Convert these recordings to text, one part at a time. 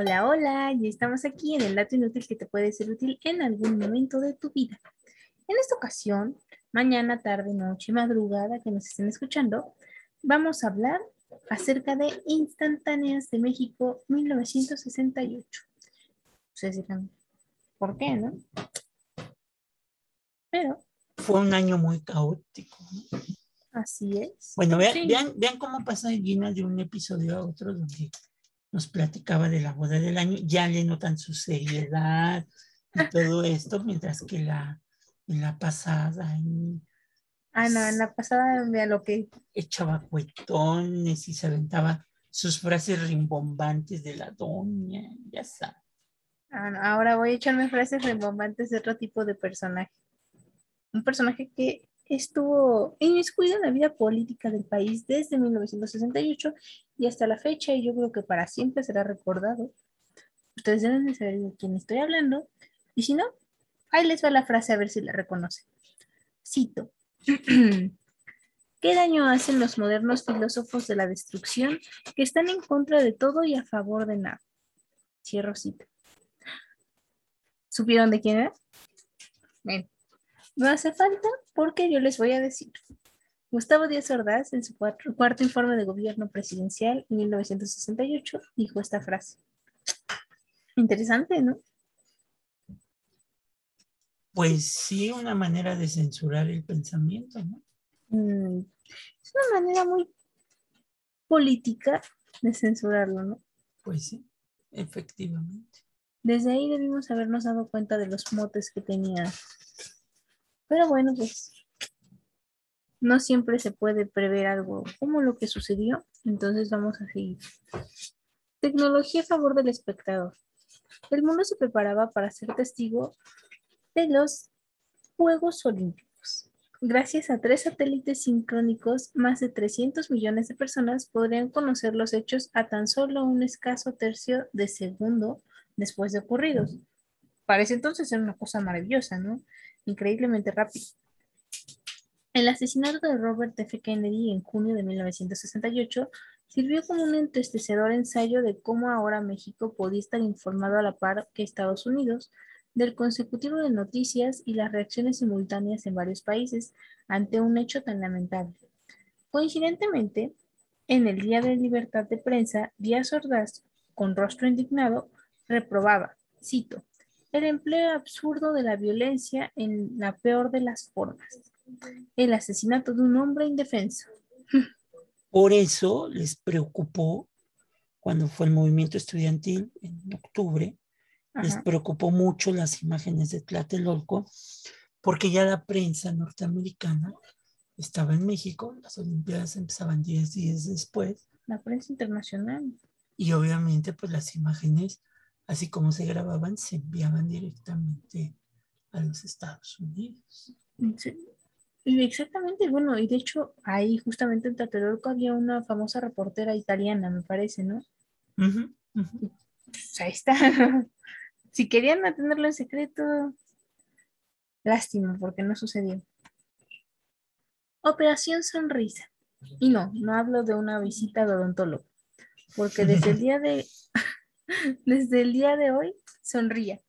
Hola, hola, y estamos aquí en el dato inútil que te puede ser útil en algún momento de tu vida. En esta ocasión, mañana, tarde, noche, madrugada que nos estén escuchando, vamos a hablar acerca de Instantáneas de México 1968. Ustedes dirán, ¿por qué, no? Pero. Fue un año muy caótico. Así es. Bueno, vean, vean, cómo pasa Gina de un episodio a otro donde nos platicaba de la boda del año, ya le notan su seriedad y todo esto, mientras que la, en la pasada... ah, no, en la pasada vea lo que... Echaba cuetones y se aventaba sus frases rimbombantes de la doña, ya sabes. Ah, ahora voy a echarme frases rimbombantes de otro tipo de personaje. Un personaje que estuvo inmiscuido en la vida política del país desde 1968 y hasta la fecha, y yo creo que para siempre será recordado. Ustedes deben de saber de quién estoy hablando, y si no, ahí les va la frase a ver si la reconocen. Cito. ¿Qué daño hacen los modernos filósofos de la destrucción que están en contra de todo y a favor de nada? Cierro cita. ¿Supieron de quién era? Ven. No hace falta porque yo les voy a decir. Gustavo Díaz Ordaz, en su cuarto, informe de gobierno presidencial en 1968, dijo esta frase. Interesante, ¿no? Pues sí, una manera de censurar el pensamiento, ¿no? Mm, es una manera muy política de censurarlo, ¿no? Pues sí, efectivamente. Desde ahí debimos habernos dado cuenta de los motes que tenía pero bueno, pues no siempre se puede prever algo como lo que sucedió, entonces vamos a seguir. Tecnología a favor del espectador. El mundo se preparaba para ser testigo de los Juegos Olímpicos. Gracias a tres satélites sincrónicos, más de 300 millones de personas podrían conocer los hechos a tan solo un escaso tercio de segundo después de ocurridos. Parece entonces ser una cosa maravillosa, ¿no? Increíblemente rápido. El asesinato de Robert F. Kennedy en junio de 1968 sirvió como un entristecedor ensayo de cómo ahora México podía estar informado a la par que Estados Unidos del consecutivo de noticias y las reacciones simultáneas en varios países ante un hecho tan lamentable. Coincidentemente, en el Día de Libertad de Prensa, Díaz Ordaz, con rostro indignado, reprobaba, cito, el empleo absurdo de la violencia en la peor de las formas, el asesinato de un hombre indefenso. Por eso les preocupó cuando fue el movimiento estudiantil en octubre, les preocupó mucho las imágenes de Tlatelolco, porque ya la prensa norteamericana estaba en México, las Olimpiadas empezaban 10 días después. La prensa internacional. Y obviamente pues las imágenes así como se grababan, se enviaban directamente a los Estados Unidos. Exactamente, bueno, y de hecho ahí justamente en Tlatelolco había una famosa reportera italiana, me parece, ¿no? Pues, ahí está. si querían mantenerlo en secreto, lástima, porque no sucedió. Operación Sonrisa. Y no, no hablo de una visita de odontólogo, porque desde el día de desde el día de hoy, sonría.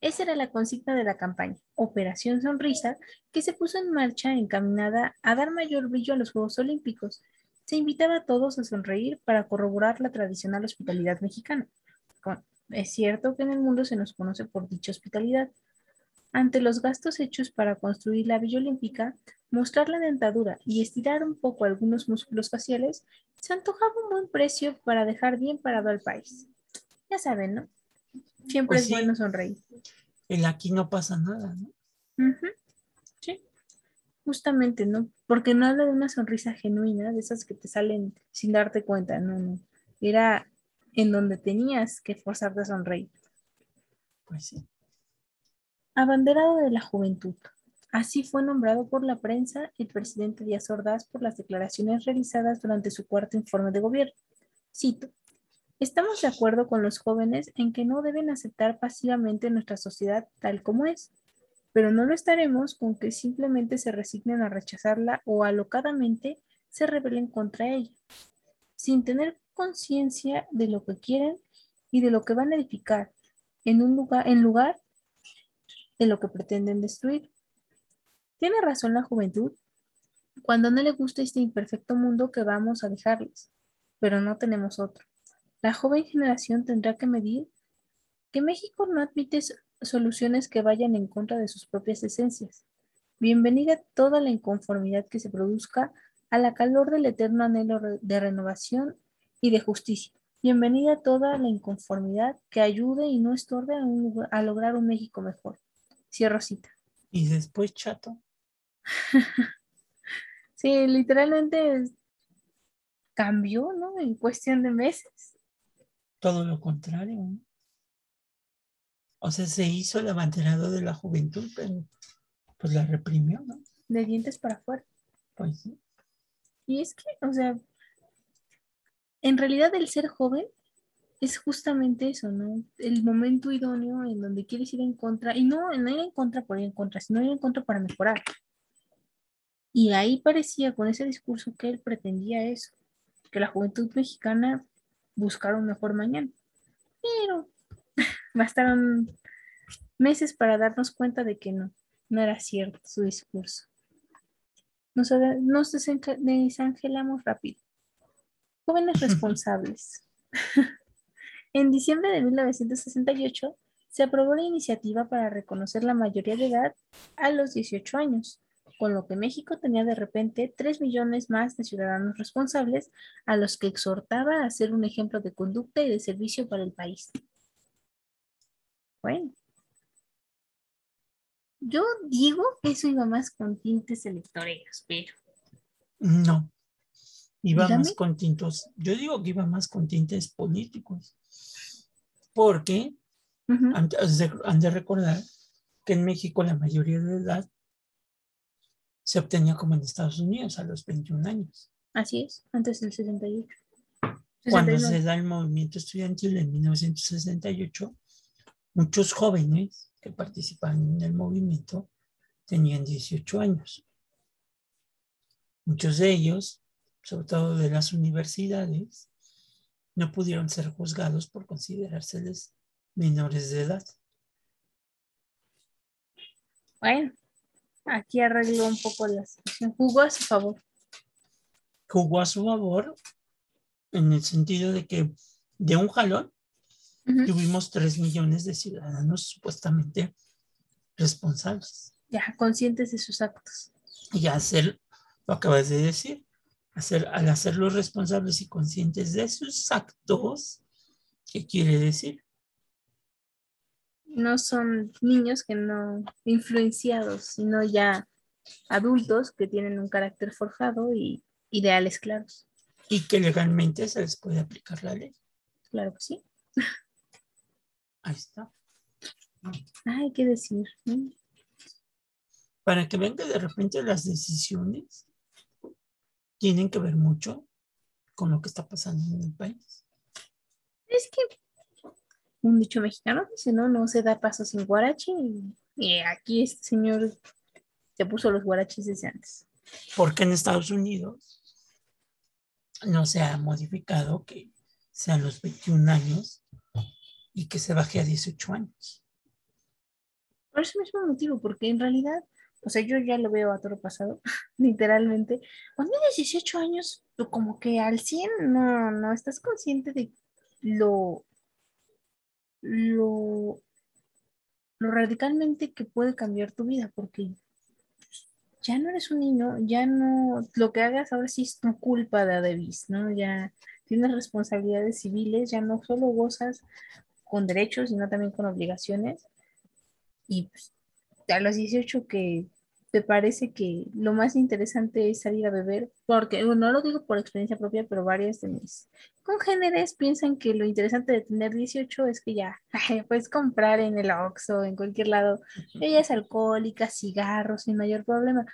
Esa era la consigna de la campaña, Operación Sonrisa, que se puso en marcha encaminada a dar mayor brillo a los Juegos Olímpicos. Se invitaba a todos a sonreír para corroborar la tradicional hospitalidad mexicana. Es cierto que en el mundo se nos conoce por dicha hospitalidad. Ante los gastos hechos para construir la Villa Olímpica, mostrar la dentadura y estirar un poco algunos músculos faciales, se antojaba un buen precio para dejar bien parado al país ya saben, ¿no? Siempre pues es bueno sonreír. El aquí no pasa nada, ¿no? Sí, justamente, ¿no? Porque no habla de una sonrisa genuina, de esas que te salen sin darte cuenta, no, no. Era en donde tenías que forzarte a sonreír. Pues sí. Abanderado de la juventud. Así fue nombrado por la prensa el presidente Díaz Ordaz por las declaraciones realizadas durante su cuarto informe de gobierno. Cito, Estamos de acuerdo con los jóvenes en que no deben aceptar pasivamente nuestra sociedad tal como es, pero no lo estaremos con que simplemente se resignen a rechazarla o alocadamente se rebelen contra ella, sin tener conciencia de lo que quieren y de lo que van a edificar en, un lugar, en lugar de lo que pretenden destruir. Tiene razón la juventud cuando no le gusta este imperfecto mundo que vamos a dejarles, pero no tenemos otro. La joven generación tendrá que medir que México no admite soluciones que vayan en contra de sus propias esencias. Bienvenida toda la inconformidad que se produzca a la calor del eterno anhelo de renovación y de justicia. Bienvenida toda la inconformidad que ayude y no estorbe a, lograr un México mejor. Cierro cita. Y después chato. sí, literalmente cambió, ¿no? En cuestión de meses. Todo lo contrario. O sea, se hizo el abanderado de la juventud, pero pues la reprimió, ¿no? De dientes para afuera. Pues sí. Y es que, o sea, en realidad el ser joven es justamente eso, ¿no? El momento idóneo en donde quieres ir en contra, y no, no ir en contra por ir en contra, sino ir en contra para mejorar. Y ahí parecía con ese discurso que él pretendía eso, que la juventud mexicana buscara un mejor mañana. Pero bastaron meses para darnos cuenta de que no, no era cierto su discurso. Nos, nos desangelamos rápido. Jóvenes responsables. en diciembre de 1968 se aprobó la iniciativa para reconocer la mayoría de edad a los 18 años, con lo que México tenía de repente 3 millones más de ciudadanos responsables a los que exhortaba a ser un ejemplo de conducta y de servicio para el país. Bueno, yo digo que eso iba más con tintes electoreros, pero. No. Iba más con tintos. Yo digo que iba más con tintes políticos. Porque han, de, recordar que en México la mayoría de edad se obtenía como en Estados Unidos a los 21 años. Así es, antes del 68. Cuando se da el movimiento estudiantil en 1968, muchos jóvenes que participaban en el movimiento tenían 18 años. Muchos de ellos, sobre todo de las universidades, no pudieron ser juzgados por considerárseles menores de edad. Bueno, aquí arregló un poco la situación. Jugó a su favor. Jugó a su favor en el sentido de que de un jalón tuvimos tres millones de ciudadanos supuestamente responsables. Ya, conscientes de sus actos. Y hacer, lo acabas de decir, hacer, al hacerlos responsables y conscientes de sus actos, ¿qué quiere decir? No son niños que no influenciados, sino ya adultos que tienen un carácter forjado y ideales claros. Y que legalmente se les puede aplicar la ley. Claro que sí. Ahí está. Hay que decir. Para que vean que de repente las decisiones tienen que ver mucho con lo que está pasando en el país. Es que un dicho mexicano dice, no, no se da paso sin guarachi. Y aquí este señor se puso los guarachis desde antes. Porque en Estados Unidos no se ha modificado que sean los 21 años y que se baje a 18 años. Por ese mismo motivo, porque en realidad, o sea, yo ya lo veo a todo pasado, literalmente. Cuando tienes 18 años, tú como que al 100 no, no estás consciente de lo, lo, lo radicalmente que puede cambiar tu vida, porque ya no eres un niño, ya no, lo que hagas ahora sí es tu culpa de Adebis, ¿no? Ya tienes responsabilidades civiles, ya no solo gozas con derechos, sino también con obligaciones. Y pues, a los 18 que te parece que lo más interesante es salir a beber, porque no lo digo por experiencia propia, pero varias de mis congéneres piensan que lo interesante de tener 18 es que ya puedes comprar en el Oxxo, en cualquier lado, bebidas alcohólicas, cigarros, sin mayor problema,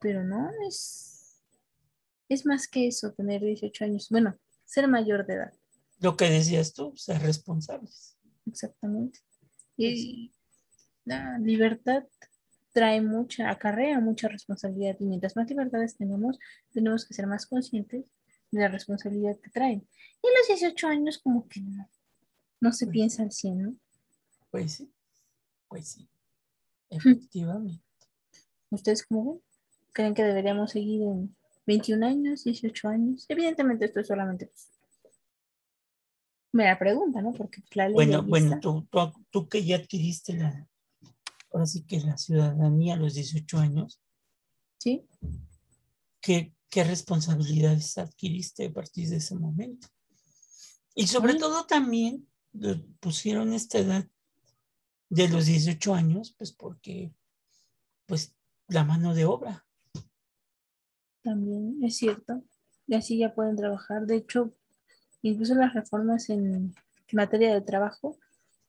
pero no, es, es más que eso, tener 18 años, bueno, ser mayor de edad. Lo que decías tú, ser responsables. Exactamente. Y la libertad trae mucha, acarrea mucha responsabilidad y mientras más libertades tenemos, tenemos que ser más conscientes de la responsabilidad que traen. Y los 18 años como que no, no se piensa al 100, ¿no? Pues sí, pues sí, efectivamente. ¿Ustedes cómo ven? ¿Creen que deberíamos seguir en 21 años, 18 años? Evidentemente esto es solamente pues, me la pregunta, ¿no? Porque pues, la ley Bueno, bueno, tú, tú, que ya adquiriste la, ahora sí que la ciudadanía a los 18 años. Sí. ¿Qué, qué responsabilidades adquiriste a partir de ese momento? Y sobre todo también pusieron esta edad de los 18 años, pues porque, pues, la mano de obra. También es cierto. Y así ya pueden trabajar. De hecho, Incluso las reformas en materia de trabajo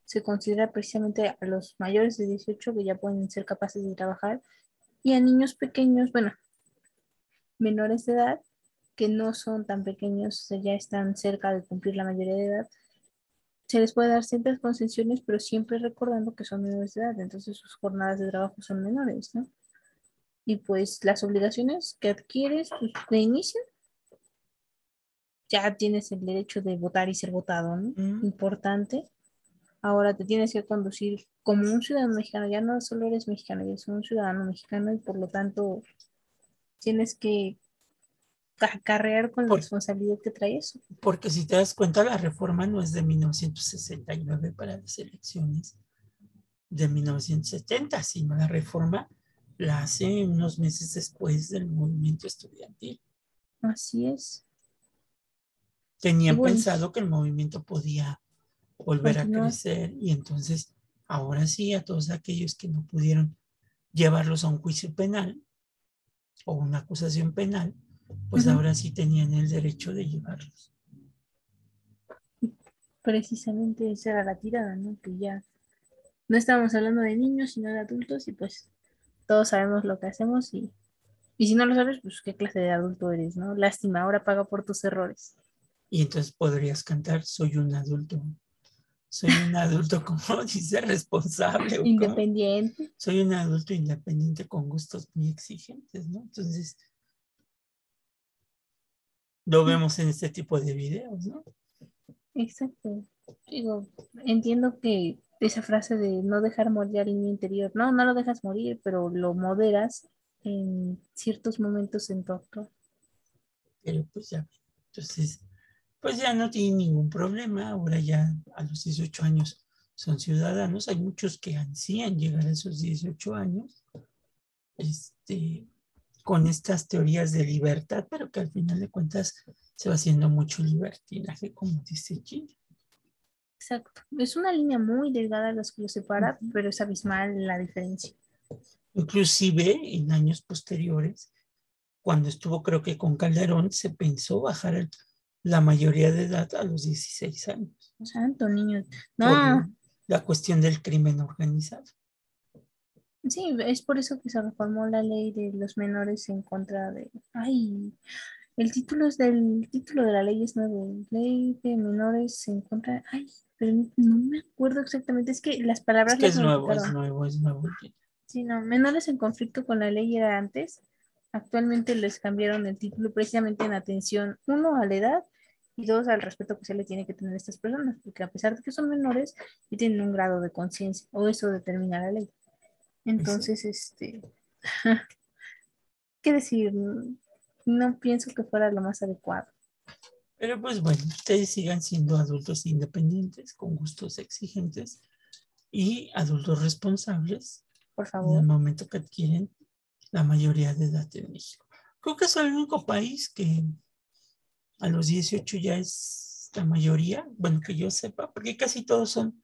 se considera precisamente a los mayores de 18 que ya pueden ser capaces de trabajar y a niños pequeños, bueno, menores de edad que no son tan pequeños, ya están cerca de cumplir la mayoría de edad, se les puede dar ciertas concesiones, pero siempre recordando que son menores de edad, entonces sus jornadas de trabajo son menores, ¿no? Y pues las obligaciones que adquieres pues, de inicio ya tienes el derecho de votar y ser votado, ¿no? Importante. Ahora te tienes que conducir como un ciudadano mexicano, ya no solo eres mexicano, ya eres un ciudadano mexicano y por lo tanto tienes que acarrear con la responsabilidad que trae eso. Porque si te das cuenta, la reforma no es de 1969 para las elecciones de 1970, sino la reforma la hace unos meses después del movimiento estudiantil. Así es tenían pensado que el movimiento podía volver a crecer y entonces ahora sí a todos aquellos que no pudieron llevarlos a un juicio penal o una acusación penal, pues ahora sí tenían el derecho de llevarlos. Precisamente esa era la tirada, ¿no? Que ya no estamos hablando de niños, sino de adultos y pues todos sabemos lo que hacemos y, y si no lo sabes, pues qué clase de adulto eres, ¿no? Lástima, ahora paga por tus errores. Y entonces podrías cantar, soy un adulto. Soy un adulto, como dice, responsable. Independiente. Soy un adulto independiente con gustos muy exigentes, ¿no? Entonces, lo vemos en este tipo de videos, ¿no? Exacto. Digo, entiendo que esa frase de no dejar morir al niño interior, no, no lo dejas morir, pero lo moderas en ciertos momentos en tu acto. Pero pues ya, entonces pues ya no tienen ningún problema, ahora ya a los 18 años son ciudadanos, hay muchos que ansían llegar a esos 18 años, este, con estas teorías de libertad, pero que al final de cuentas se va haciendo mucho libertinaje, como dice Chile. Exacto, es una línea muy delgada las que lo separa, pero es abismal la diferencia. Inclusive en años posteriores, cuando estuvo creo que con Calderón, se pensó bajar el la mayoría de edad a los 16 años. Santo niño. No. la cuestión del crimen organizado. Sí, es por eso que se reformó la ley de los menores en contra de. Ay, el título es del título de la ley es nuevo, ley de menores en contra. Ay, pero no me acuerdo exactamente. Es que las palabras. Es que es nuevo, es nuevo, es nuevo. Sí, no, menores en conflicto con la ley era antes. Actualmente les cambiaron el título precisamente en atención, uno, a la edad y dos, al respeto que se le tiene que tener a estas personas, porque a pesar de que son menores, y tienen un grado de conciencia, o eso determina la ley. Entonces, este, ¿qué decir? No pienso que fuera lo más adecuado. Pero pues bueno, ustedes sigan siendo adultos independientes, con gustos exigentes y adultos responsables. Por favor. En el momento que adquieren la mayoría de edad en México. Creo que es el único país que a los 18 ya es la mayoría, bueno, que yo sepa, porque casi todos son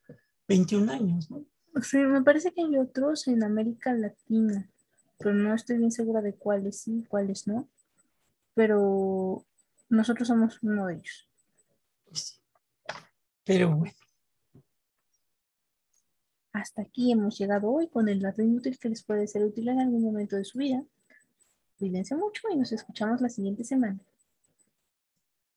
21 años, ¿no? Sí, me parece que hay otros en América Latina, pero no estoy bien segura de cuáles sí, cuáles no. Pero nosotros somos uno de ellos. Pues pero bueno. Hasta aquí hemos llegado hoy con el dato inútil que les puede ser útil en algún momento de su vida. Cuídense mucho y nos escuchamos la siguiente semana.